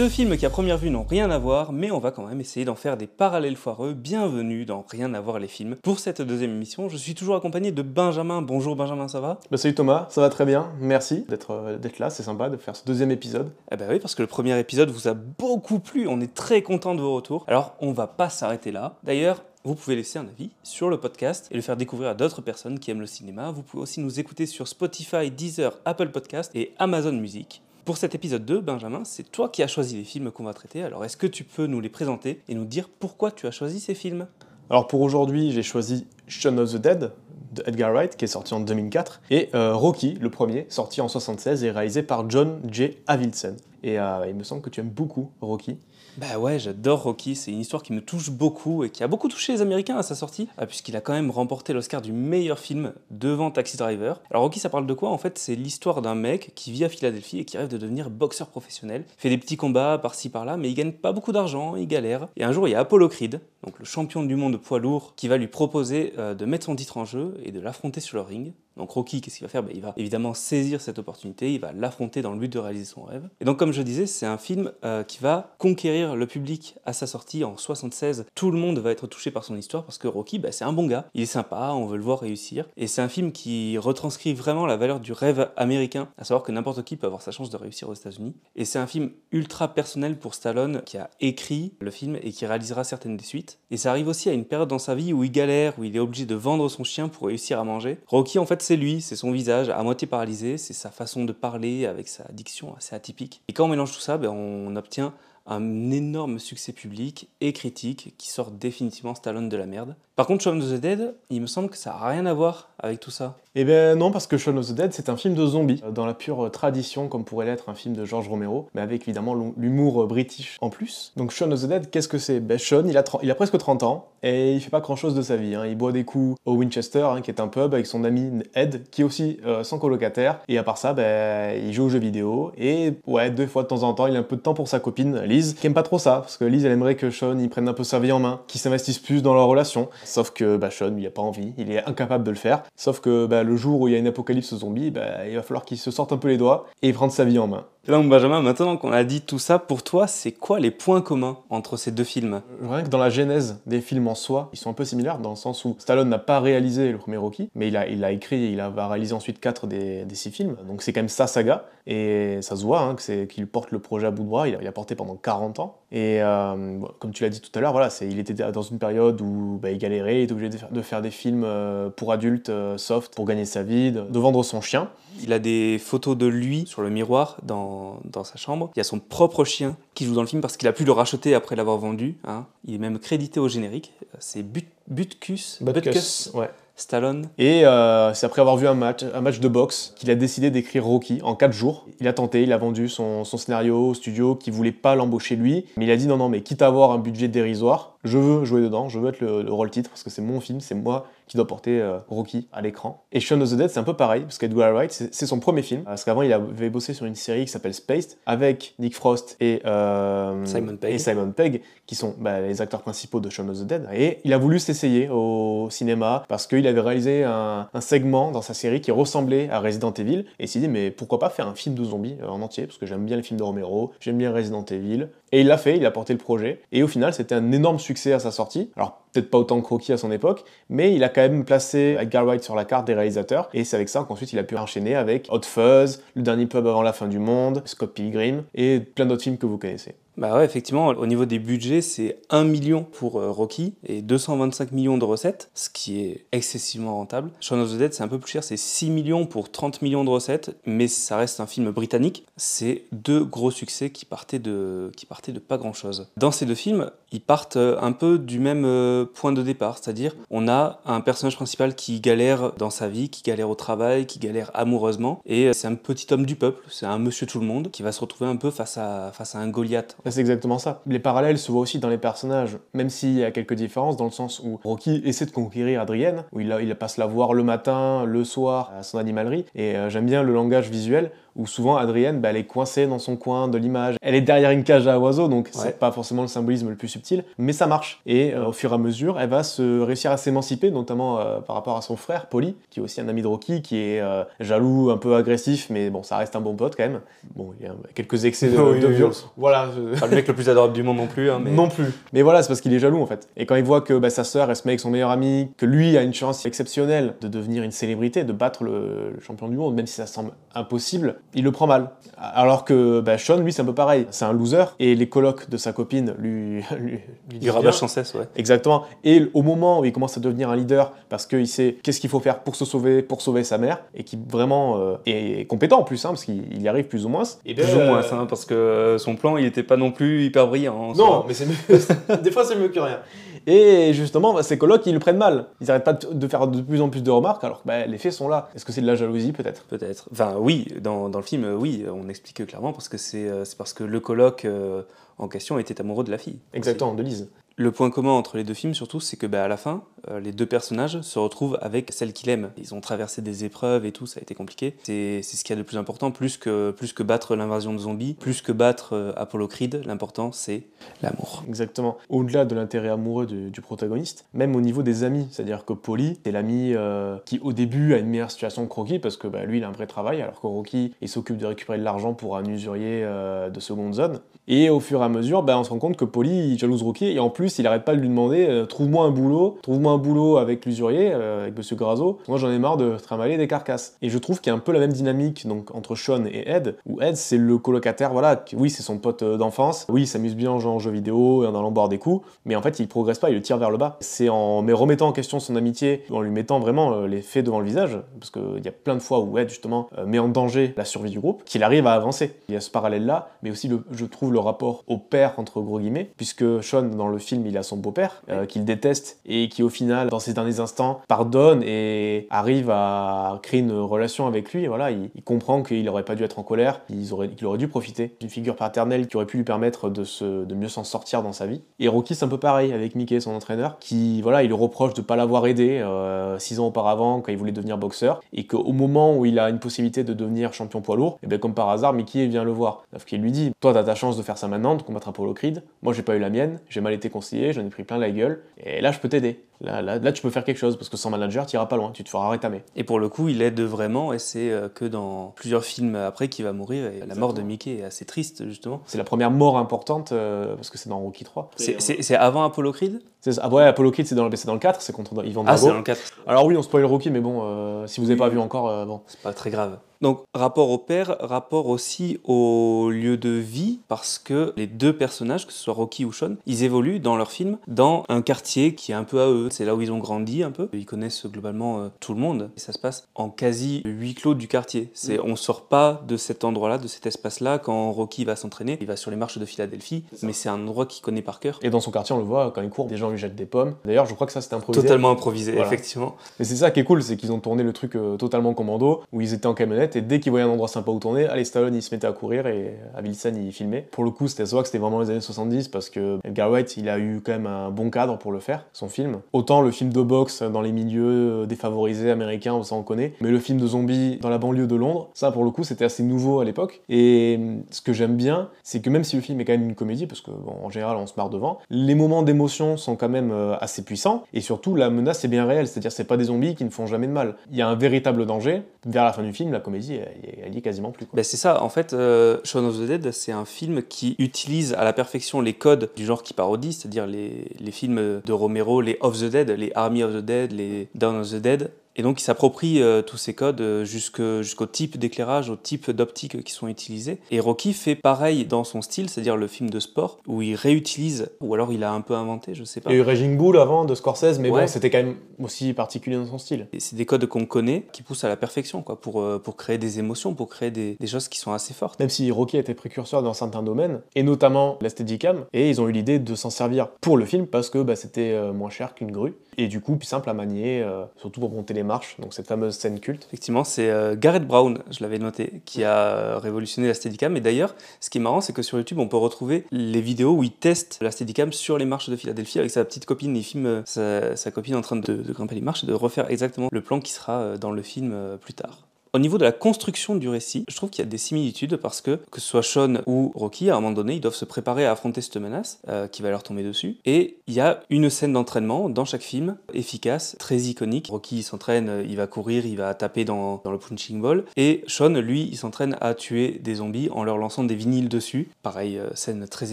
Deux films qui à première vue n'ont rien à voir, mais on va quand même essayer d'en faire des parallèles foireux. Bienvenue dans Rien à voir les films. Pour cette deuxième émission, je suis toujours accompagné de Benjamin. Bonjour Benjamin, ça va? Bah salut Thomas, ça va très bien, merci d'être euh, d'être là, c'est sympa de faire ce deuxième épisode. Eh ben oui, parce que le premier épisode vous a beaucoup plu, on est très content de vos retours. Alors on va pas s'arrêter là. D'ailleurs, vous pouvez laisser un avis sur le podcast et le faire découvrir à d'autres personnes qui aiment le cinéma. Vous pouvez aussi nous écouter sur Spotify, Deezer, Apple Podcast et Amazon Music. Pour cet épisode 2, Benjamin, c'est toi qui as choisi les films qu'on va traiter. Alors est-ce que tu peux nous les présenter et nous dire pourquoi tu as choisi ces films? Alors pour aujourd'hui, j'ai choisi Shaun of the Dead de Edgar Wright qui est sorti en 2004 et euh, Rocky, le premier, sorti en 76 et réalisé par John J. Avildsen. Et euh, il me semble que tu aimes beaucoup Rocky. Bah ouais, j'adore Rocky, c'est une histoire qui me touche beaucoup et qui a beaucoup touché les Américains à sa sortie, ah, puisqu'il a quand même remporté l'Oscar du meilleur film devant Taxi Driver. Alors Rocky, ça parle de quoi En fait, c'est l'histoire d'un mec qui vit à Philadelphie et qui rêve de devenir boxeur professionnel, fait des petits combats par-ci par-là, mais il gagne pas beaucoup d'argent, il galère. Et un jour, il y a Apollo Creed, donc le champion du monde poids lourd, qui va lui proposer euh, de mettre son titre en jeu et de l'affronter sur le ring. Donc Rocky, qu'est-ce qu'il va faire? Ben, Il va évidemment saisir cette opportunité, il va l'affronter dans le but de réaliser son rêve. Et donc comme je disais, c'est un film euh, qui va conquérir le public à sa sortie en 76. Tout le monde va être touché par son histoire parce que Rocky, ben, c'est un bon gars, il est sympa, on veut le voir réussir. Et c'est un film qui retranscrit vraiment la valeur du rêve américain, à savoir que n'importe qui peut avoir sa chance de réussir aux États-Unis. Et c'est un film ultra personnel pour Stallone qui a écrit le film et qui réalisera certaines des suites. Et ça arrive aussi à une période dans sa vie où il galère, où il est obligé de vendre son chien pour réussir à manger. Rocky, en fait, c'est lui, c'est son visage à moitié paralysé, c'est sa façon de parler avec sa diction assez atypique. Et quand on mélange tout ça, ben, on obtient un énorme succès public et critique qui sort définitivement Stallone de la merde. Par contre, Shaun of the Dead, il me semble que ça n'a rien à voir avec tout ça. Eh ben non, parce que Shaun of the Dead, c'est un film de zombies, dans la pure tradition comme pourrait l'être un film de George Romero, mais avec évidemment l'humour british en plus. Donc Shaun of the Dead, qu'est-ce que c'est? Ben il a, presque 30 ans, et il fait pas grand-chose de sa vie. Hein. Il boit des coups au Winchester, hein, qui est un pub, avec son ami Ed, qui est aussi euh, son colocataire, et à part ça, ben, il joue aux jeux vidéo, et ouais, deux fois de temps en temps, il a un peu de temps pour sa copine, Liz, qui aime pas trop ça, parce que Liz, elle aimerait que Shaun, il prenne un peu sa vie en main, qu'il s'investisse plus dans leur relation. Sauf que bah, Sean, il a pas envie, il est incapable de le faire. Sauf que bah, le jour où il y a une apocalypse zombie, bah, il va falloir qu'il se sorte un peu les doigts et prendre sa vie en main. Et donc Benjamin, maintenant qu'on a dit tout ça, pour toi, c'est quoi les points communs entre ces deux films? Rien que dans la genèse des films en soi, ils sont un peu similaires dans le sens où Stallone n'a pas réalisé le premier Rocky, mais il a, il a écrit et il va réaliser ensuite quatre des, des six films. Donc c'est quand même sa saga et ça se voit hein, qu'il porte le projet à bout de bras. Il a, il a porté pendant 40 ans. Et euh, comme tu l'as dit tout à l'heure, voilà, il était dans une période où bah, il galérait, il était obligé de faire, de faire des films euh, pour adultes euh, soft pour gagner sa vie, de, de vendre son chien. Il a des photos de lui sur le miroir dans, dans, sa chambre. Il y a son propre chien qui joue dans le film parce qu'il a pu le racheter après l'avoir vendu. Hein. Il est même crédité au générique. C'est But, Butkus. Butkus, ouais. Stallone. Et euh, c'est après avoir vu un match, un match de boxe qu'il a décidé d'écrire Rocky en 4 jours. Il a tenté, il a vendu son, son scénario au studio qui voulait pas l'embaucher lui. Mais il a dit non, non, mais quitte à avoir un budget dérisoire, je veux jouer dedans, je veux être le, le rôle titre parce que c'est mon film, c'est moi qui doit porter euh, Rocky à l'écran. Et Shaun of the Dead, c'est un peu pareil, parce qu'Edgar Wright, c'est son premier film. Parce qu'avant, il avait bossé sur une série qui s'appelle Spaced, avec Nick Frost et, euh, Simon, Pegg. et Simon Pegg, qui sont bah, les acteurs principaux de Shaun of the Dead. Et il a voulu s'essayer au cinéma, parce qu'il avait réalisé un, segment dans sa série qui ressemblait à Resident Evil. Et s'est dit, mais pourquoi pas faire un film de zombies euh, en entier, parce que j'aime bien les films de Romero, j'aime bien Resident Evil. Et il l'a fait, il a porté le projet. Et au final, c'était un énorme succès à sa sortie. Alors, peut-être pas autant que Rocky à son époque, mais il a quand même placé Edgar Wright sur la carte des réalisateurs. Et c'est avec ça qu'ensuite il a pu enchaîner avec Hot Fuzz, Le Dernier Pub avant la fin du monde, Scott Pilgrim et plein d'autres films que vous connaissez. Bah ouais, effectivement, au niveau des budgets, c'est 1 million pour euh, Rocky et 225 millions de recettes, ce qui est excessivement rentable. Shaun of the Dead, c'est un peu plus cher, c'est 6 millions pour 30 millions de recettes, mais ça reste un film britannique. C'est deux gros succès qui partaient de, qui partaient de pas grand chose. Dans ces deux films, ils partent euh, un peu du même euh, point de départ, c'est-à-dire on a un personnage principal qui galère dans sa vie, qui galère au travail, qui galère amoureusement, et c'est un petit homme du peuple, c'est un monsieur tout le monde qui va se retrouver un peu face à, face à un Goliath c'est exactement ça. Les parallèles se voient aussi dans les personnages, même s'il y a quelques différences, dans le sens où Rocky essaie de conquérir Adrienne, où il, passe la voir le matin, le soir, à son animalerie, et euh, j'aime bien le langage visuel, où souvent Adrienne, bah, elle est coincée dans son coin de l'image. Elle est derrière une cage à oiseaux, donc c'est pas forcément le symbolisme le plus subtil, mais ça marche. Et euh, au fur et à mesure, elle va se réussir à s'émanciper, notamment euh, par rapport à son frère, Polly, qui est aussi un ami de Rocky, qui est euh, jaloux, un peu agressif, mais bon, ça reste un bon pote quand même. Bon, il y a quelques excès de, violence. Voilà. Pas le mec le plus adorable du monde non plus. Hein, mais... Non plus. Mais voilà, c'est parce qu'il est jaloux en fait. Et quand il voit que bah, sa sœur, elle se met avec son meilleur ami, que lui a une chance exceptionnelle de devenir une célébrité, de battre le, champion du monde, même si ça semble impossible, il le prend mal. Alors que bah, Sean, lui, c'est un peu pareil. C'est un loser. Et les colocs de sa copine lui. lui, lui rabâche sans cesse, ouais. Exactement. Et au moment où il commence à devenir un leader, parce qu'il sait qu'est-ce qu'il faut faire pour se sauver, pour sauver sa mère, et qui vraiment euh, est compétent en plus, hein, parce qu'il y arrive plus ou moins. Et plus ou moins, hein, parce que son plan, il n'était pas non plus hyper brillant. non, mais c'est des fois, c'est mieux que rien. Et justement, bah, ces colocs, ils le prennent mal. Ils n'arrêtent pas de faire de plus en plus de remarques, alors que bah, les faits sont là. Est-ce que c'est de la jalousie, peut-être? Peut-être. Enfin, oui, dans, dans, le film, oui, on explique clairement, parce que c'est euh, parce que le coloc euh, en question était amoureux de la fille. Exactement, de Lise. Le point commun entre les deux films, surtout, c'est que bah, à la fin, euh, les deux personnages se retrouvent avec celle qu'il aime. Ils ont traversé des épreuves et tout, ça a été compliqué. C'est ce qu'il y a de plus important, plus que, plus que battre l'invasion de zombies, plus que battre euh, Apollo Creed, l'important c'est l'amour. Exactement. Au-delà de l'intérêt amoureux du, protagoniste, même au niveau des amis, c'est-à-dire que Polly, c'est l'ami euh, qui au début a une meilleure situation que Rocky, parce que bah, lui il a un vrai travail, alors que Rocky il s'occupe de récupérer de l'argent pour un usurier de seconde zone. Et au fur et à mesure, bah, on se rend compte que Polly il jalouse Rocky, et en plus il arrête pas de lui demander trouve-moi un boulot, trouve-moi un boulot avec l'usurier, euh, avec Monsieur Grazo. Moi, j'en ai marre de trimballer des carcasses. Et je trouve qu'il y a un peu la même dynamique donc entre Sean et Ed, où Ed, c'est le colocataire, voilà, oui, c'est son pote euh, d'enfance, oui, il s'amuse bien en jouant jeux vidéo et en allant boire des coups, mais en fait, il progresse pas, il le tire vers le bas. C'est en mais remettant en question son amitié, en lui mettant vraiment euh, les faits devant le visage, parce qu'il y a plein de fois où Ed, justement, met en danger la survie du groupe, qu'il arrive à avancer. Il y a ce parallèle-là, mais aussi, je trouve, le rapport au père, entre gros guillemets, puisque Sean, dans le film, il a son beau-père, qu'il déteste, et qui, au final, dans ces derniers instants, pardonne et arrive à créer une relation avec lui. Voilà, il, comprend qu'il n'aurait pas dû être en colère, qu'il aurait, aurait dû profiter d'une figure paternelle qui aurait pu lui permettre de, se, de mieux s'en sortir dans sa vie. Et Rocky, c'est un peu pareil avec Mickey, son entraîneur, qui, voilà, il le reproche de ne pas l'avoir aidé euh, six ans auparavant quand il voulait devenir boxeur, et qu'au moment où il a une possibilité de devenir champion poids lourd, et bien comme par hasard, Mickey vient le voir. Sauf qu'il lui dit Toi, t'as ta chance de faire ça maintenant, de combattre Apollo Creed. Moi, j'ai pas eu la mienne, j'ai mal été conseillé, j'en ai pris plein la gueule, et là, je peux t'aider. Là, là, là, tu peux faire quelque chose parce que sans manager, tu iras pas loin, tu te feras rétamer. Et pour le coup, il aide vraiment, et c'est euh, que dans plusieurs films après qu'il va mourir. Et la mort de Mickey est assez triste, justement. C'est la première mort importante euh, parce que c'est dans Rocky 3. C'est avant Apollo Creed? Ah ouais, Apollo Creed, c'est dans, dans, le 4, c'est contre Ivan Drago. Ah, c'est dans le 4. Alors oui, on spoil Rocky, mais bon, euh, si vous n'avez pas vu encore, bon. C'est pas très grave. Donc rapport au père, rapport aussi au lieu de vie, parce que les deux personnages, que ce soit Rocky ou Sean, ils évoluent dans leur film dans un quartier qui est un peu à eux. C'est là où ils ont grandi un peu. Ils connaissent globalement euh, tout le monde. Et ça se passe en quasi huis clos du quartier. C'est, mm. On sort pas de cet endroit-là, de cet espace-là, quand Rocky va s'entraîner. Il va sur les marches de Philadelphie, mais c'est un endroit qu'il connaît par cœur. Et dans son quartier, on le voit, quand il court, des gens lui jettent des pommes. D'ailleurs, je crois que ça c'était improvisé. Totalement improvisé, effectivement. Et c'est ça qui est cool, c'est qu'ils ont tourné le truc euh, totalement commando, où ils étaient en camionnette, et dès qu'ils voyaient un endroit sympa où tourner, allez, Stallone il se mettait à courir et Avilsan il filmait. Pour le coup, c'était que c'était vraiment les années 70 parce que Edgar Wright il a eu quand même un bon cadre pour le faire, son film. Autant le film de boxe dans les milieux défavorisés américains, ça on connaît, mais le film de zombies dans la banlieue de Londres, ça pour le coup c'était assez nouveau à l'époque. Et ce que j'aime bien, c'est que même si le film est quand même une comédie, parce que en général on se marre devant, les moments d'émotion sont quand même euh, assez puissants et surtout la menace est bien réelle, c'est-à-dire c'est pas des zombies qui ne font jamais de mal. Il y a un véritable danger. Vers la fin du film, la comédie elle, y est quasiment plus. Ben c'est ça, en fait, euh, Shaun of the Dead, c'est un film qui utilise à la perfection les codes du genre qui parodie, c'est-à-dire les, les films de Romero, les Of the Les Army of the Dead, les Dawn of the Dead, et donc, il s'approprie euh, tous ces codes euh, jusqu'au type d'éclairage, au type d'optique qui sont utilisés. Et Rocky fait pareil dans son style, c'est-à-dire le film de sport, où il réutilise, ou alors il a un peu inventé, je sais pas. Il y a eu Raging Bull avant de Scorsese, mais bon, c'était quand même aussi particulier dans son style. C'est des codes qu'on connaît, qui poussent à la perfection, quoi, pour, euh, pour créer des émotions, pour créer des, des, choses qui sont assez fortes. Même si Rocky a été précurseur dans certains domaines, et notamment l'esthédicam, et ils ont eu l'idée de s'en servir pour le film parce que bah, c'était moins cher qu'une grue, et du coup plus simple à manier, surtout pour monter les marches, donc cette fameuse scène culte. Effectivement, c'est euh, Gareth Brown, je l'avais noté, qui a révolutionné la Steadicam. Et d'ailleurs, ce qui est marrant, c'est que sur YouTube, on peut retrouver les vidéos où il teste la Steadicam sur les marches de Philadelphie avec sa petite copine. Il filme euh, sa, copine en train de, grimper les marches et de refaire exactement le plan qui sera euh, dans le film plus tard. Au niveau de la construction du récit, je trouve qu'il y a des similitudes parce que, que ce soit Sean ou Rocky, à un moment donné, ils doivent se préparer à affronter cette menace euh, qui va leur tomber dessus. Et il y a une scène d'entraînement dans chaque film, efficace, très iconique. Rocky, s'entraîne, il va courir, il va taper dans, le punching ball. Et Sean, lui, il s'entraîne à tuer des zombies en leur lançant des vinyles dessus. Pareil, euh, scène très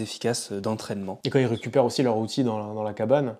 efficace d'entraînement. Et quand ils récupèrent aussi leur outil dans la cabane,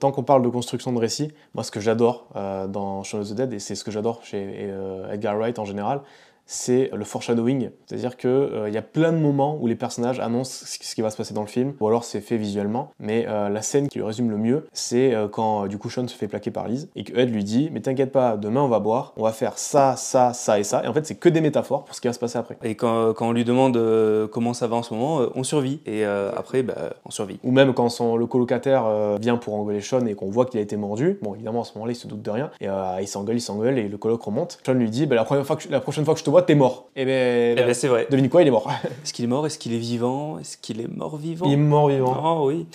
tant qu'on parle de construction de récit, moi ce que j'adore euh, dans Shaun of the Dead, et c'est ce que j'adore chez euh, Edgar Wright en général, c'est le foreshadowing. C'est-à-dire qu'il y a plein de moments où les personnages annoncent ce qui va se passer dans le film, ou alors c'est fait visuellement. Mais euh, la scène qui le résume le mieux, c'est euh, quand euh, du coup Sean se fait plaquer par Liz, et que Ed lui dit Mais t'inquiète pas, demain on va boire, on va faire ça, ça, ça et ça. Et en fait, c'est que des métaphores pour ce qui va se passer après. Et quand, quand on lui demande euh, comment ça va en ce moment, euh, on survit. Et euh, après, bah, on survit. Ou même quand son, le colocataire euh, vient pour engueuler Sean et qu'on voit qu'il a été mordu. Bon, évidemment, à ce moment-là, il se doute de rien. Et euh, il s'engueule, il s'engueule et le coloc remonte. Sean lui dit bah, la, première fois que la prochaine fois que je te vois, t'es mort. Et ben, Eh ben, c'est vrai. devine quoi, il est mort. Est-ce qu'il est mort? Est-ce qu'il est vivant? Est-ce qu'il est mort vivant? Il est mort vivant. Oh oui.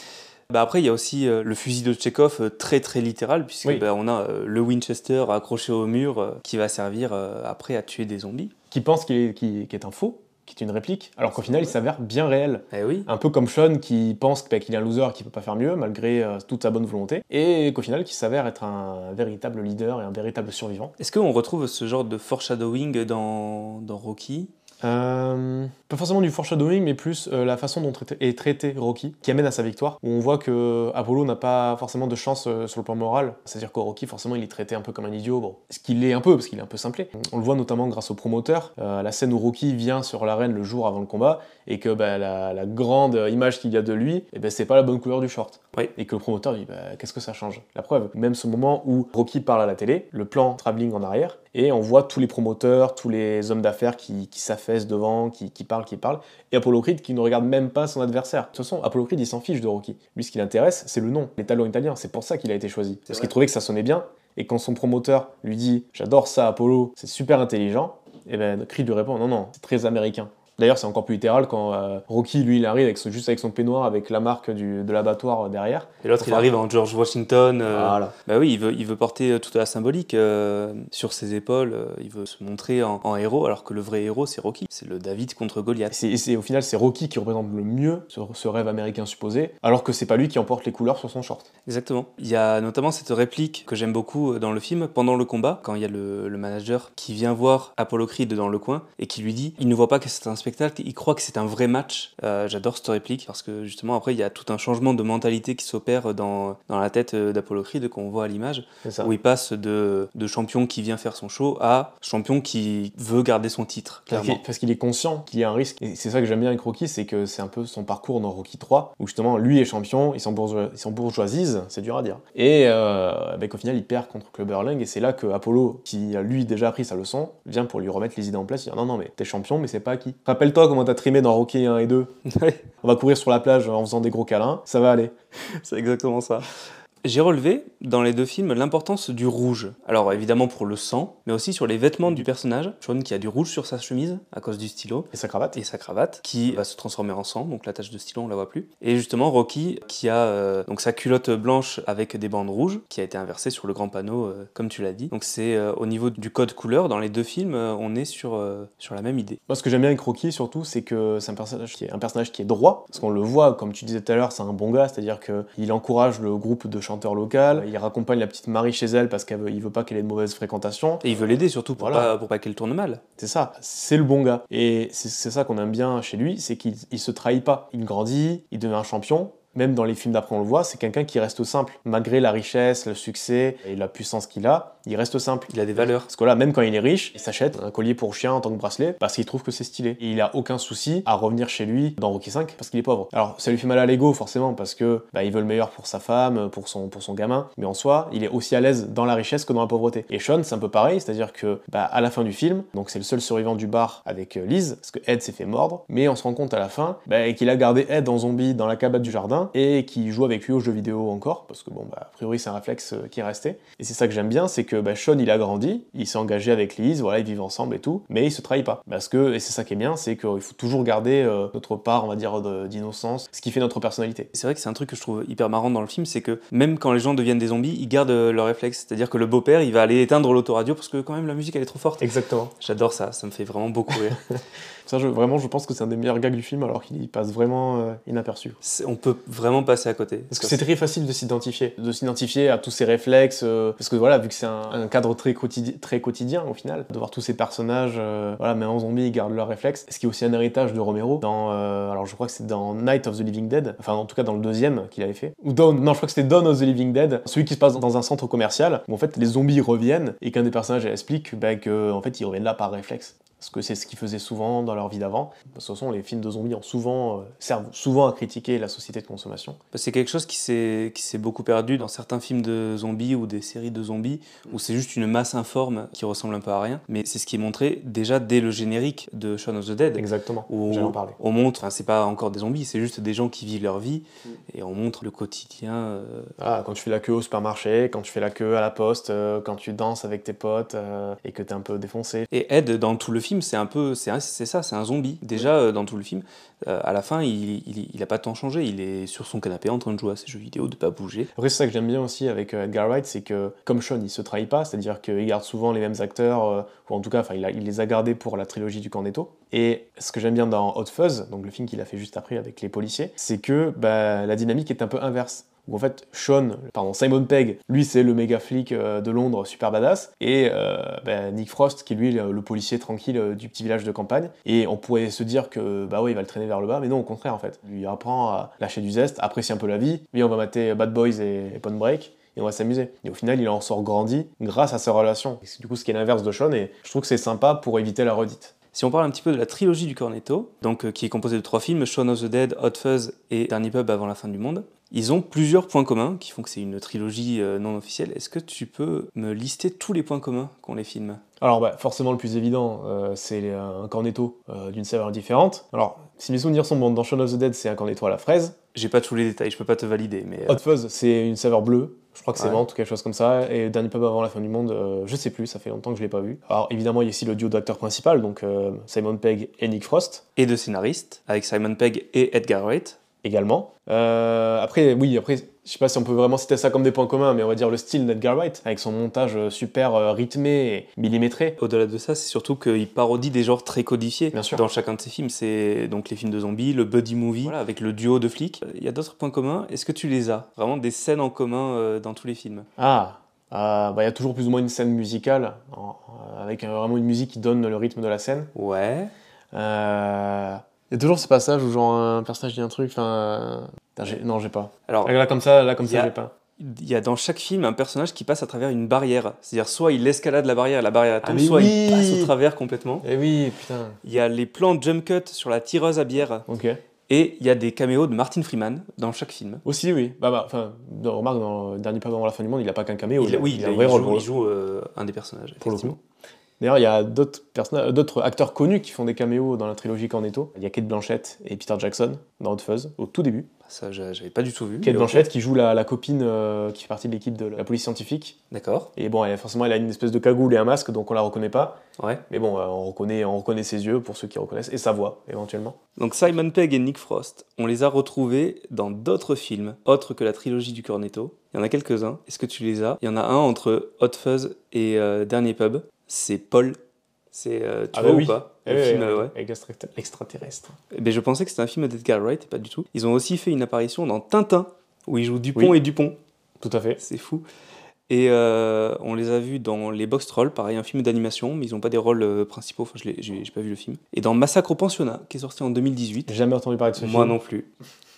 Bah après, il y a aussi euh, le fusil de Tchekhov euh, très très littéral, puisque Oui. bah, on a euh, le Winchester accroché au mur qui va servir après à tuer des zombies. Qui pense qu'il est, est un faux, qui est une réplique, alors qu'au final, il s'avère bien réel. Eh oui. Un peu comme Sean qui pense qu'il est un loser et qu'il peut pas faire mieux, malgré euh, toute sa bonne volonté. Et qu'au final, qui s'avère être un véritable leader et un véritable survivant. Est-ce qu'on retrouve ce genre de foreshadowing dans, dans Rocky? Euh, pas forcément du foreshadowing, mais plus euh, la façon dont traité- est traité Rocky, qui amène à sa victoire, où on voit que Apollo n'a pas forcément de chance euh, sur le plan moral. C'est-à-dire que Rocky, forcément, il est traité un peu comme un idiot, bon, ce qu'il est un peu, parce qu'il est un peu simplé. On le voit notamment grâce au promoteur, la scène où Rocky vient sur l'arène le jour avant le combat, et que bah, la, la grande image qu'il y a de lui, eh ben, c'est pas la bonne couleur du short. Oui. Et que le promoteur dit, bah, qu'est-ce que ça change? La preuve, même ce moment où Rocky parle à la télé, le plan travelling en arrière, et on voit tous les promoteurs, tous les hommes d'affaires qui, qui s'affaissent devant, qui, qui parlent, qui parlent, et Apollo Creed qui ne regarde même pas son adversaire. De toute façon, Apollo Creed, il s'en fiche de Rocky. Lui, ce qui l'intéresse, c'est le nom, les talents italiens. C'est pour ça qu'il a été choisi. Parce qu'il trouvait que ça sonnait bien, et quand son promoteur lui dit « J'adore ça, Apollo, c'est super intelligent », et ben Creed lui répond « Non, non, c'est très américain ». D'ailleurs, c'est encore plus littéral quand euh, Rocky, lui, il arrive avec ce- juste avec son peignoir, avec la marque du- de l'abattoir euh, derrière. Et l'autre, il arrive en George Washington. euh, Voilà. Bah oui, il veut, il veut porter euh, toute la symbolique euh, sur ses épaules. il veut se montrer en, en héros, alors que le vrai héros, c'est Rocky. C'est le David contre Goliath. c'est- au final, c'est Rocky qui représente le mieux ce, ce rêve américain supposé, alors que c'est pas lui qui emporte les couleurs sur son short. Exactement. Il y a notamment cette réplique que j'aime beaucoup dans le film, pendant le combat, quand il y a le, le manager qui vient voir Apollo Creed dans le coin et qui lui dit il ne voit pas que c'est un spectacle, il croit que c'est un vrai match. Euh, J'adore cette réplique parce que justement après il y a tout un changement de mentalité qui s'opère dans, dans la tête euh, d'Apollo Creed qu'on voit à l'image, où il passe de, de champion qui vient faire son show à champion qui veut garder son titre, Parce clairement. qu'il- Parce qu'il est conscient qu'il y a un risque. Et c'est ça que j'aime bien avec Rocky, c'est que c'est un peu son parcours dans Rocky 3, où justement lui est champion, ils s'embourgoi- ils s'embourgeoisisent, c'est dur à dire. Et euh, ben, qu'au final il perd contre Clubberling, et c'est là que Apollo, qui a lui déjà appris sa leçon, vient pour lui remettre les idées en place, il dit non non mais t'es champion mais c'est pas acquis. Rappelle-toi comment t'as trimé dans Rocky 1 et 2, Ouais. on va courir sur la plage en faisant des gros câlins, ça va aller. C'est exactement ça. J'ai relevé dans les deux films l'importance du rouge. Alors évidemment pour le sang, mais aussi sur les vêtements du personnage. Sean qui a du rouge sur sa chemise à cause du stylo Et sa cravate et sa cravate qui va se transformer en sang, donc la tache de stylo on la voit plus. Et justement Rocky qui a euh, donc sa culotte blanche avec des bandes rouges qui a été inversée sur le grand panneau euh, comme tu l'as dit. Donc c'est euh, au niveau du code couleur dans les deux films on est sur, sur la même idée. Moi, ce que j'aime bien avec Rocky, surtout, c'est que c'est un personnage qui est un personnage qui est droit, parce qu'on le voit, comme tu disais tout à l'heure, c'est un bon gars, c'est-à-dire qu'il encourage le groupe de chanteurs locaux, il raccompagne la petite Marie chez elle parce qu'il veut, veut pas qu'elle ait de mauvaise fréquentation. Et il veut l'aider surtout pour Voilà. pas, pour pas qu'elle tourne mal. C'est ça, c'est le bon gars. Et c'est ça qu'on aime bien chez lui, c'est qu'il il se trahit pas. Il grandit, il devient un champion. Même dans les films d'après, on le voit, c'est quelqu'un qui reste simple. Malgré la richesse, le succès et la puissance qu'il a, il reste simple. Il a des valeurs. Parce que là, même quand il est riche, il s'achète un collier pour chien en tant que bracelet parce qu'il trouve que c'est stylé. Et il a aucun souci à revenir chez lui dans Rocky 5 parce qu'il est pauvre. Alors, ça lui fait mal à l'ego forcément parce que bah, il veut le meilleur pour sa femme, pour son, pour son gamin. Mais en soi, il est aussi à l'aise dans la richesse que dans la pauvreté. Et Sean, c'est un peu pareil, c'est-à-dire que bah, à la fin du film, donc c'est le seul survivant du bar avec euh, Liz parce que Ed s'est fait mordre. Mais on se rend compte à la fin bah, qu'il a gardé Ed en zombie dans la cabane du jardin gamin et qui joue avec lui aux jeux vidéo encore, parce que bon, bah, a priori c'est un réflexe euh, qui est resté. Et c'est ça que j'aime bien, c'est que bah, Sean il a grandi, il s'est engagé avec Liz, voilà, ils vivent ensemble et tout, mais il se trahit pas. Parce que, et c'est ça qui est bien, c'est qu'il faut toujours garder euh, notre part, on va dire, d'innocence, ce qui fait notre personnalité. C'est vrai que c'est un truc que je trouve hyper marrant dans le film, c'est que même quand les gens deviennent des zombies, ils gardent euh, leur réflexe. C'est-à-dire que le beau-père, il va aller éteindre l'autoradio parce que quand même la musique elle est trop forte. Exactement. J'adore ça, ça me fait vraiment beaucoup rire. Ça, je, vraiment, je pense que c'est un des meilleurs gags du film, alors qu'il passe vraiment euh, inaperçu. On peut vraiment passer à côté. Parce que c'est très facile de s'identifier, de s'identifier à tous ces réflexes, euh, parce que voilà, vu que c'est un, cadre très, très quotidien au final, de voir tous ces personnages, euh, voilà, mais en zombie, ils gardent leurs réflexes. Ce qui est aussi un héritage de Romero dans, alors je crois que c'est dans Night of the Living Dead, enfin en tout cas dans le deuxième qu'il avait fait, ou Dawn, non, je crois que c'était Dawn of the Living Dead, celui qui se passe dans un centre commercial où en fait les zombies reviennent et qu'un des personnages explique bah, qu'en en fait ils reviennent là par réflexe parce que c'est ce qu'ils faisaient souvent dans leur vie d'avant. De toute façon, les films de zombies ont souvent, euh, servent souvent à critiquer la société de consommation. C'est quelque chose qui s'est beaucoup perdu dans certains films de zombies ou des séries de zombies, où c'est juste une masse informe qui ressemble un peu à rien. Mais c'est ce qui est montré déjà dès le générique de Shaun of the Dead. Exactement, où en parler. On montre, enfin c'est pas encore des zombies, c'est juste des gens qui vivent leur vie, mm. et on montre le quotidien. Euh, ah, quand tu fais la queue au supermarché, quand tu fais la queue à la poste, euh, quand tu danses avec tes potes, et que t'es un peu défoncé. Et Ed, dans tout le film, c'est un peu c'est ça, c'est un zombie. Déjà, euh, dans tout le film, euh, à la fin, il, il, a pas tant changé. Il est sur son canapé en train de jouer à ses jeux vidéo, de pas bouger. Après, c'est ça que j'aime bien aussi avec euh, Edgar Wright, c'est que comme Sean, il se trahit pas, c'est-à-dire qu'il garde souvent les mêmes acteurs, ou en tout cas, il, il les a gardés pour la trilogie du Cornetto. Et ce que j'aime bien dans Hot Fuzz, donc le film qu'il a fait juste après avec les policiers, c'est que bah, la dynamique est un peu inverse où en fait Sean, pardon, Simon Pegg, lui c'est le méga flic euh, de Londres, super badass, et euh, ben, Nick Frost qui lui le, le policier tranquille euh, du petit village de campagne. Et on pourrait se dire que bah ouais il va le traîner vers le bas, mais non au contraire en fait, lui apprend à lâcher du zeste, apprécier un peu la vie. Lui on va mater Bad Boys et, et Break et on va s'amuser. Et au final, il en sort grandi grâce à ses relations. du coup, ce qui est l'inverse de Sean, et je trouve que c'est sympa pour éviter la redite. Si on parle un petit peu de la trilogie du Cornetto, donc qui est composée de trois films, Shaun of the Dead, Hot Fuzz et Dernier Pub avant la fin du monde, ils ont plusieurs points communs qui font que c'est une trilogie euh, non officielle. Est-ce que tu peux me lister tous les points communs qu'ont les films? Alors, bah, forcément, le plus évident, euh, c'est un cornetto euh, d'une saveur différente. Alors, si mes souvenirs sont bons, dans Shaun of the Dead, c'est un cornetto à la fraise. J'ai pas tous les détails, je peux pas te valider. mais... Hot Fuzz, c'est une saveur bleue. Je crois que c'est menthe ou quelque chose comme ça. Et Dernier Pub avant la fin du monde, je sais plus, ça fait longtemps que je l'ai pas vu. Alors évidemment, il y a ici le duo d'acteurs principal, donc Simon Pegg et Nick Frost. Et de scénaristes, avec Simon Pegg et Edgar Wright également. Euh, après, oui, après, je sais pas si on peut vraiment citer ça comme des points communs, mais on va dire le style d'Edgar Wright, avec son montage euh, super euh, rythmé et millimétré. Au-delà de ça, c'est surtout qu'il parodie des genres très codifiés Bien sûr. dans chacun de ses films. C'est donc les films de zombies, le buddy movie, voilà, avec le duo de flics. Il y a d'autres points communs. Est-ce que tu les as? Vraiment des scènes en commun dans tous les films Ah bah, il y a toujours plus ou moins une scène musicale, avec vraiment une musique qui donne le rythme de la scène. Ouais. Euh, il y a toujours ce passage où genre un personnage dit un truc, enfin... Non, j'ai pas. Alors, là comme ça, là comme ça, j'ai pas. Il y a dans chaque film un personnage qui passe à travers une barrière. C'est-à-dire soit il escalade la barrière, la barrière tombe, ah, soit il passe au travers complètement. Et eh oui, putain. Il y a les plans jump cut sur la tireuse à bière. Ok. Et il y a des caméos de Martin Freeman dans chaque film. Aussi, oui. Bah, bah, enfin, remarque, dans le dernier pas avant la fin du monde, il a pas qu'un caméo. Il, oui, il, a un vrai rôle. Joue, il joue euh, un des personnages. Pour le coup. D'ailleurs, il y a d'autres acteurs connus qui font des caméos dans la trilogie Cornetto. Il y a Kate Blanchett et Peter Jackson dans Hot Fuzz, au tout début. Ça, j'avais pas du tout vu. Kate Blanchett qui joue la, copine euh, qui fait partie de l'équipe de la police scientifique. D'accord. Et bon, elle, forcément, elle a une espèce de cagoule et un masque, donc on la reconnaît pas. Ouais. Mais bon, euh, on, reconnaît, on reconnaît ses yeux pour ceux qui reconnaissent, et sa voix, éventuellement. Donc Simon Pegg et Nick Frost, on les a retrouvés dans d'autres films, autres que la trilogie du Cornetto. Il y en a quelques-uns. Est-ce que tu les as? Il y en a un entre Hot Fuzz et euh, Dernier Pub. C'est Paul c'est, euh, tu ah vois bah ou pas le film, ouais. Avec l'extraterrestre. Ben, je pensais que c'était un film d'Edgar Wright, et pas du tout. Ils ont aussi fait une apparition dans Tintin, où ils jouent Dupont et Dupont. Tout à fait. C'est fou. Et euh, on les a vus dans Les Box Trolls, pareil, un film d'animation, mais ils n'ont pas des rôles euh, principaux. Enfin, je n'ai pas vu le film. Et dans Massacre au pensionnat, qui est sorti en 2018. Jamais entendu parler de ce film. Moi non plus.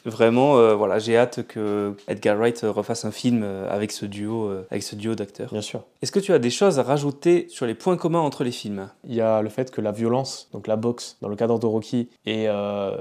Vraiment, euh, voilà, j'ai hâte que Edgar Wright refasse un film avec ce duo, avec ce duo d'acteurs. Bien sûr. Est-ce que tu as des choses à rajouter sur les points communs entre les films? Il y a le fait que la violence, donc la boxe dans le cadre de Rocky et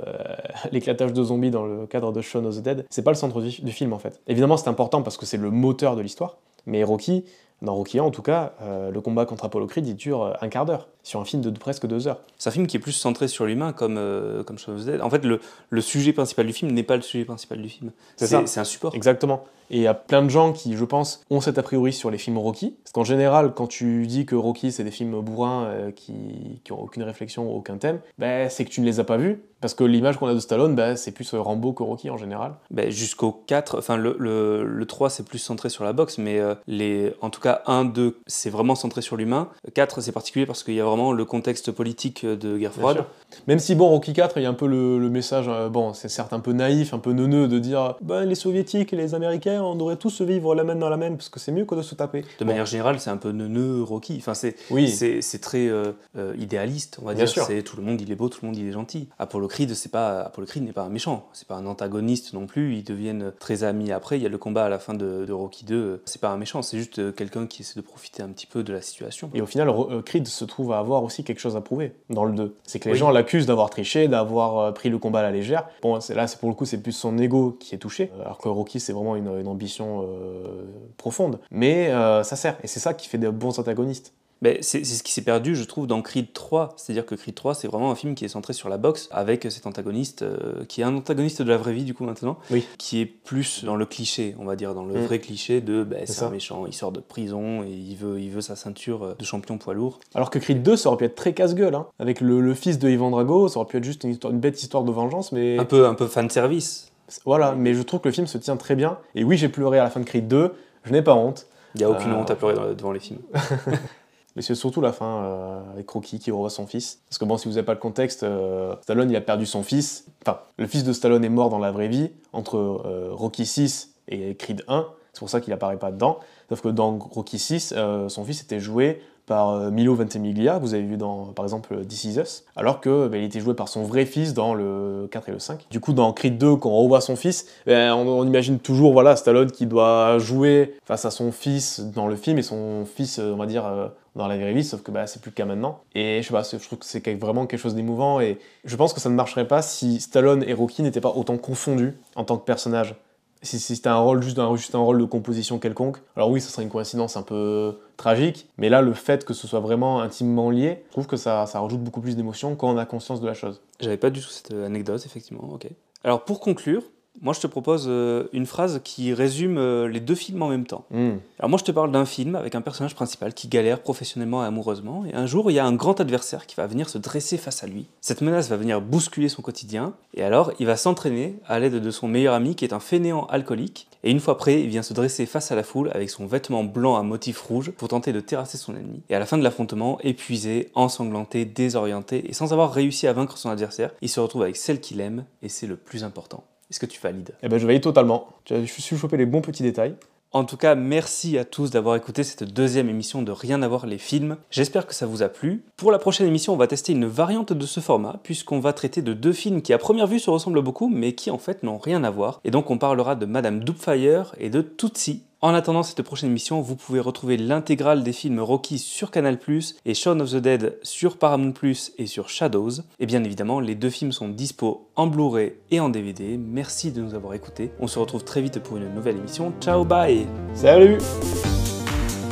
l'éclatage de zombies dans le cadre de Shaun of the Dead, c'est pas le centre du, du film en fait. Évidemment, c'est important parce que c'est le moteur de l'histoire. Mais Rocky, Dans Rocky 1, en tout cas, euh, le combat contre Apollo Creed, il dure euh, un quart d'heure, sur un film de, presque deux heures. C'est un film qui est plus centré sur l'humain, comme, euh, comme Shaun of the Dead. En fait, le, le sujet principal du film n'est pas le sujet principal du film. C'est ça. C'est un support. Exactement. Et il y a plein de gens qui, je pense, ont cet a priori sur les films Rocky. Parce qu'en général, quand tu dis que Rocky, c'est des films bourrins euh, qui, qui ont aucune réflexion, aucun thème, ben, c'est que tu ne les as pas vus. Parce que l'image qu'on a de Stallone, ben, c'est plus Rambo que Rocky en général. Ben, Jusqu'au 4, enfin le, le, le 3 c'est plus centré sur la boxe, mais les, en tout cas 1, 2 c'est vraiment centré sur l'humain. 4 c'est particulier parce qu'il y a vraiment le contexte politique de guerre froide. Même si, bon, Rocky 4, il y a un peu le, le message, euh, bon, c'est certes un peu naïf, un peu neuneux de dire, ben, les soviétiques et les américains, on devrait tous vivre la main dans la main, parce que c'est mieux que de se taper. De Bon. manière générale, c'est un peu neuneux, Rocky. Enfin, c'est Oui. c'est très euh, euh, idéaliste, on va Bien dire. C'est tout le monde il est beau, tout le monde il est gentil. Apollo Creed, c'est pas Apollo Creed n'est pas un méchant, c'est pas un antagoniste non plus. Ils deviennent très amis après. Il y a le combat à la fin de, de Rocky 2. C'est pas un méchant, c'est juste euh, quelqu'un qui essaie de profiter un petit peu de la situation. Et au final, euh, Creed se trouve à avoir aussi quelque chose à prouver dans le 2. C'est que les Oui. gens l'accusent d'avoir triché, d'avoir euh, pris le combat à la légère. Bon, là, c'est pour le coup, c'est plus son ego qui est touché, euh, alors que Rocky, c'est vraiment une, une ambition euh, profonde. Mais euh, ça sert, et c'est ça qui fait des bons antagonistes. Mais c'est ce qui s'est perdu, je trouve, dans Creed 3. C'est-à-dire que Creed 3, c'est vraiment un film qui est centré sur la boxe, avec cet antagoniste, euh, qui est un antagoniste de la vraie vie, du coup, maintenant, Oui. qui est plus dans le cliché, on va dire, dans le Mm. vrai cliché de bah, C'est un méchant, il sort de prison et il veut, il veut sa ceinture euh, de champion poids lourd. Alors que Creed 2, ça aurait pu être très casse-gueule, hein. avec le, le fils de Ivan Drago, ça aurait pu être juste une, histoire- une bête histoire de vengeance, mais Un peu, un peu fan service. voilà. Mais je trouve que le film se tient très bien. Et oui, j'ai pleuré à la fin de Creed 2, je n'ai pas honte. Il n'y a aucune Euh, honte à pleurer dans- devant les films. Mais c'est surtout la fin euh, avec Rocky qui revoit son fils. Parce que bon, si vous n'avez pas le contexte, euh, Stallone il a perdu son fils. Enfin, le fils de Stallone est mort dans la vraie vie entre euh, Rocky 6 et Creed 1. C'est pour ça qu'il apparaît pas dedans. Sauf que dans Rocky 6, euh, son fils était joué par euh, Milo Ventimiglia, vous avez vu dans par exemple This Is Us, alors que bah, il était joué par son vrai fils dans le 4 et le 5. Du coup, dans Creed 2, quand on revoit son fils, ben, on, imagine toujours voilà, Stallone qui doit jouer face à son fils dans le film et son fils, euh, on va dire, euh, dans la vraie vie, sauf que bah, c'est plus le cas maintenant. Et je sais pas, je trouve que c'est vraiment quelque chose d'émouvant et je pense que ça ne marcherait pas si Stallone et Rocky n'étaient pas autant confondus en tant que personnages. Si, c'était un rôle juste un, juste un rôle de composition quelconque, alors oui, ce serait une coïncidence un peu tragique, mais là, le fait que ce soit vraiment intimement lié, je trouve que ça, ça rajoute beaucoup plus d'émotion quand on a conscience de la chose. J'avais pas du tout cette euh, anecdote, effectivement. Ok. Alors, pour conclure, moi, je te propose euh, une phrase qui résume euh, les deux films en même temps. Hmm. Alors moi je te parle d'un film avec un personnage principal qui galère professionnellement et amoureusement, et un jour il y a un grand adversaire qui va venir se dresser face à lui. Cette menace va venir bousculer son quotidien, et alors il va s'entraîner à l'aide de son meilleur ami qui est un fainéant alcoolique, et une fois prêt, il vient se dresser face à la foule avec son vêtement blanc à motif rouge pour tenter de terrasser son ennemi. Et à la fin de l'affrontement, épuisé, ensanglanté, désorienté, et sans avoir réussi à vaincre son adversaire, il se retrouve avec celle qu'il aime, et c'est le plus important. Est-ce que tu valides? Eh ben, je valide totalement. Je suis chopé les bons petits détails. En tout cas, merci à tous d'avoir écouté cette deuxième émission de Rien à voir les films. J'espère que ça vous a plu. Pour la prochaine émission, on va tester une variante de ce format, puisqu'on va traiter de deux films qui à première vue se ressemblent beaucoup, mais qui en fait n'ont rien à voir. Et donc on parlera de Madame Doubtfire et de Tootsie. En attendant cette prochaine émission, vous pouvez retrouver l'intégrale des films Rocky sur Canal+, et Shaun of the Dead sur Paramount+, et sur Shadows. Et bien évidemment, les deux films sont dispo en Blu-ray et en DVD. Merci de nous avoir écoutés. On se retrouve très vite pour une nouvelle émission. Ciao, bye Salut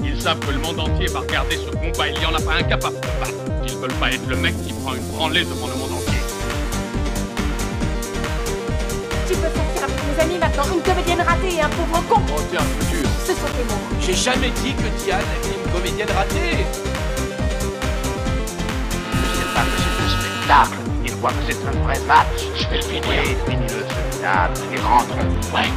Ils savent que le monde entier va regarder ce combat. Il n'y en a pas un capable de battre. Ils veulent pas être le mec qui prend une branlée devant le monde maintenant, une comédienne ratée et un pauvre con. Oh, t'es un peu dur. Ce sont tes mots. J'ai jamais dit que Diane était une comédienne ratée. C'est pas que c'est un spectacle. Il voit que c'est un vrai match. Je vais le finir. Oui, ce théâtre, et rentrons. Ouais.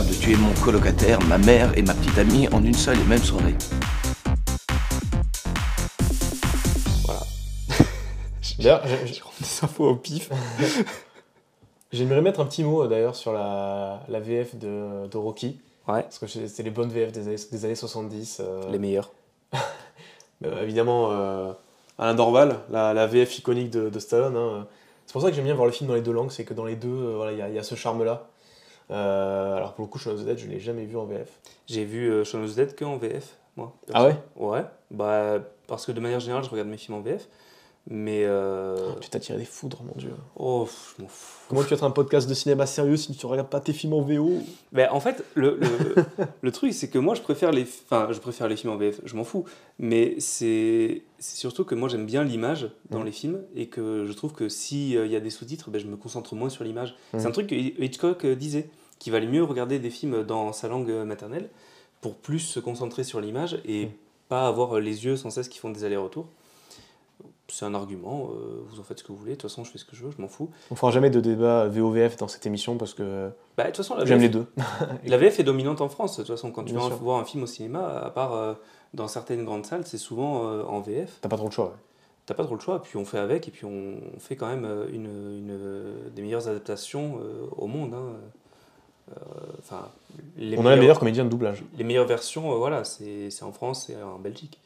De tuer mon colocataire, ma mère et ma petite amie en une seule et même soirée. D'ailleurs, j'ai- Des infos au pif. j'aimerais mettre un petit mot euh, d'ailleurs sur la, la VF de, de Rocky. Ouais. Parce que c'est les bonnes VF des années, des années 70. euh, Les meilleurs. Bah, évidemment, euh, Alain Dorval, la, la VF iconique de, de Stallone. hein. C'est pour ça que j'aime bien voir le film dans les deux langues, c'est que dans les deux, euh, voilà, y il y, a ce charme-là. Euh, alors pour le coup, Shaun of the Dead, je ne l'ai jamais vu en VF. J'ai vu euh, Shaun of the Dead que en VF, moi. Ah ouais? Ouais, bah, parce que de manière générale, je regarde mes films en VF. Mais. euh, Tu t'as tiré des foudres, mon dieu. Oh, je m'en fous. Comment tu vas être un podcast de cinéma sérieux si tu regardes pas tes films en VO Ben, en fait, le, le, le truc, c'est que moi, je préfère les, enfin, je préfère les films en VF, je m'en fous. Mais c'est surtout que moi, j'aime bien l'image dans Mm. les films et que je trouve que s'il y a des sous-titres, ben, je me concentre moins sur l'image. Mm. C'est un truc que Hitchcock disait, qu'il valait mieux regarder des films dans sa langue euh, maternelle pour plus se concentrer sur l'image et Mm. pas avoir euh, les yeux sans cesse qui font des allers-retours. C'est un argument, euh, vous en faites ce que vous voulez, de toute façon, je fais ce que je veux, je m'en fous. On fera jamais de débat VO-VF dans cette émission parce que Bah, de toute façon, j'aime VF les deux. La VF est dominante en France, de toute façon, quand tu vas voir un film au cinéma, à part euh, dans certaines grandes salles, c'est souvent euh, en VF. T'as pas trop le choix. ouais. T'as pas trop le choix, puis on fait avec, et puis on, fait quand même une, une- des meilleures adaptations au monde. hein. Euh, Enfin, les On a les meilleurs comédiens de doublage. Les meilleures versions, euh, voilà, c'est c'est en France et en Belgique.